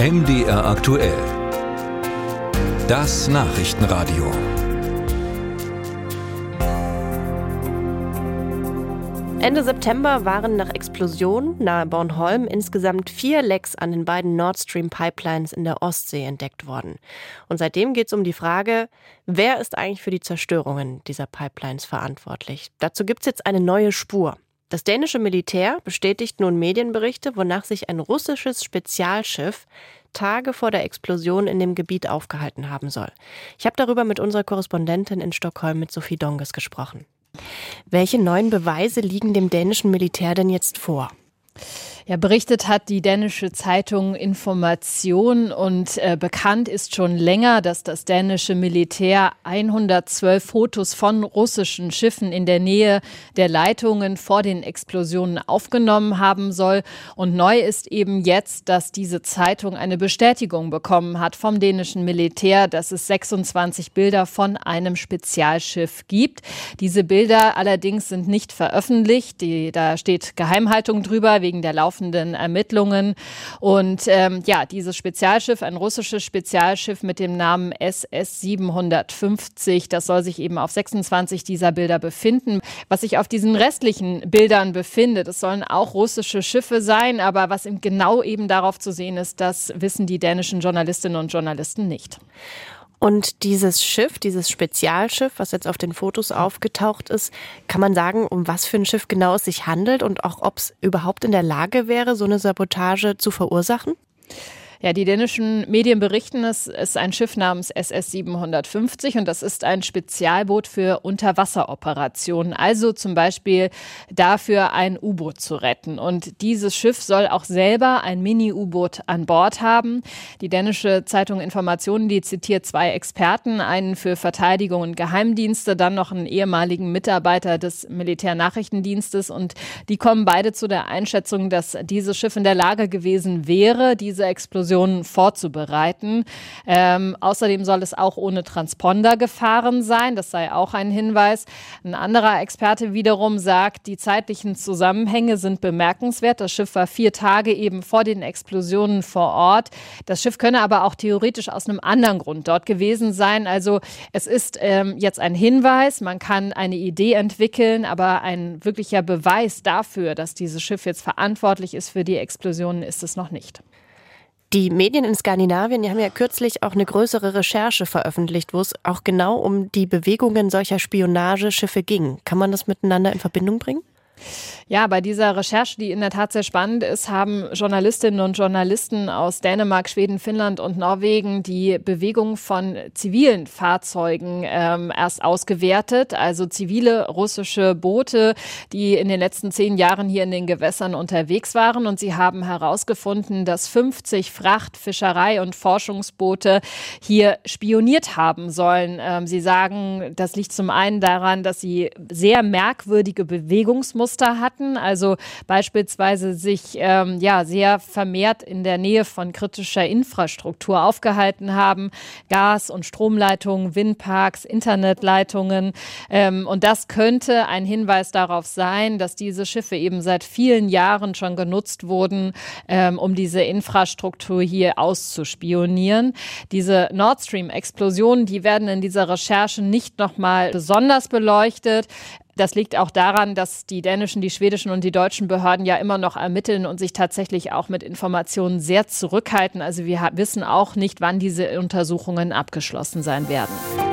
MDR aktuell. Das Nachrichtenradio. Ende September waren nach Explosion nahe Bornholm insgesamt vier Lecks an den beiden Nord Stream Pipelines in der Ostsee entdeckt worden. Und seitdem geht es um die Frage, wer ist eigentlich für die Zerstörungen dieser Pipelines verantwortlich? Dazu gibt es jetzt eine neue Spur. Das dänische Militär bestätigt nun Medienberichte, wonach sich ein russisches Spezialschiff Tage vor der Explosion in dem Gebiet aufgehalten haben soll. Ich habe darüber mit unserer Korrespondentin in Stockholm mit Sophie Donges gesprochen. Welche neuen Beweise liegen dem dänischen Militär denn jetzt vor? Ja, berichtet hat die dänische Zeitung Information und äh, bekannt ist schon länger, dass das dänische Militär 112 Fotos von russischen Schiffen in der Nähe der Leitungen vor den Explosionen aufgenommen haben soll. Und neu ist eben jetzt, dass diese Zeitung eine Bestätigung bekommen hat vom dänischen Militär, dass es 26 Bilder von einem Spezialschiff gibt. Diese Bilder allerdings sind nicht veröffentlicht. Die, da steht Geheimhaltung drüber wegen der Lauf laufenden Ermittlungen. Und ähm, ja, dieses Spezialschiff, ein russisches Spezialschiff mit dem Namen SS 750, das soll sich eben auf 26 dieser Bilder befinden. Was sich auf diesen restlichen Bildern befindet, es sollen auch russische Schiffe sein, aber was genau eben darauf zu sehen ist, das wissen die dänischen Journalistinnen und Journalisten nicht. Und dieses Schiff, dieses Spezialschiff, was jetzt auf den Fotos aufgetaucht ist, kann man sagen, um was für ein Schiff genau es sich handelt und auch ob es überhaupt in der Lage wäre, so eine Sabotage zu verursachen? Ja, die dänischen Medien berichten, es ist ein Schiff namens SS 750 und das ist ein Spezialboot für Unterwasseroperationen, also zum Beispiel dafür ein U-Boot zu retten. Und dieses Schiff soll auch selber ein Mini-U-Boot an Bord haben. Die dänische Zeitung Informationen, die zitiert zwei Experten, einen für Verteidigung und Geheimdienste, dann noch einen ehemaligen Mitarbeiter des Militärnachrichtendienstes und die kommen beide zu der Einschätzung, dass dieses Schiff in der Lage gewesen wäre, diese Explosion Explosionen vorzubereiten. Ähm, außerdem soll es auch ohne Transponder gefahren sein. Das sei auch ein Hinweis. Ein anderer Experte wiederum sagt, die zeitlichen Zusammenhänge sind bemerkenswert. Das Schiff war vier Tage eben vor den Explosionen vor Ort. Das Schiff könne aber auch theoretisch aus einem anderen Grund dort gewesen sein. Also es ist ähm, jetzt ein Hinweis. Man kann eine Idee entwickeln, aber ein wirklicher Beweis dafür, dass dieses Schiff jetzt verantwortlich ist für die Explosionen, ist es noch nicht. Die Medien in Skandinavien die haben ja kürzlich auch eine größere Recherche veröffentlicht, wo es auch genau um die Bewegungen solcher Spionageschiffe ging. Kann man das miteinander in Verbindung bringen? Ja, bei dieser Recherche, die in der Tat sehr spannend ist, haben Journalistinnen und Journalisten aus Dänemark, Schweden, Finnland und Norwegen die Bewegung von zivilen Fahrzeugen ähm, erst ausgewertet. Also zivile russische Boote, die in den letzten zehn Jahren hier in den Gewässern unterwegs waren. Und sie haben herausgefunden, dass 50 Fracht-, Fischerei- und Forschungsboote hier spioniert haben sollen. Ähm, sie sagen, das liegt zum einen daran, dass sie sehr merkwürdige Bewegungsmuster hatten hatten, also beispielsweise sich ähm, ja sehr vermehrt in der Nähe von kritischer Infrastruktur aufgehalten haben, Gas- und Stromleitungen, Windparks, Internetleitungen. Ähm, und das könnte ein Hinweis darauf sein, dass diese Schiffe eben seit vielen Jahren schon genutzt wurden, ähm, um diese Infrastruktur hier auszuspionieren. Diese Nord Stream-Explosionen, die werden in dieser Recherche nicht nochmal besonders beleuchtet. Das liegt auch daran, dass die dänischen, die schwedischen und die deutschen Behörden ja immer noch ermitteln und sich tatsächlich auch mit Informationen sehr zurückhalten. Also wir wissen auch nicht, wann diese Untersuchungen abgeschlossen sein werden.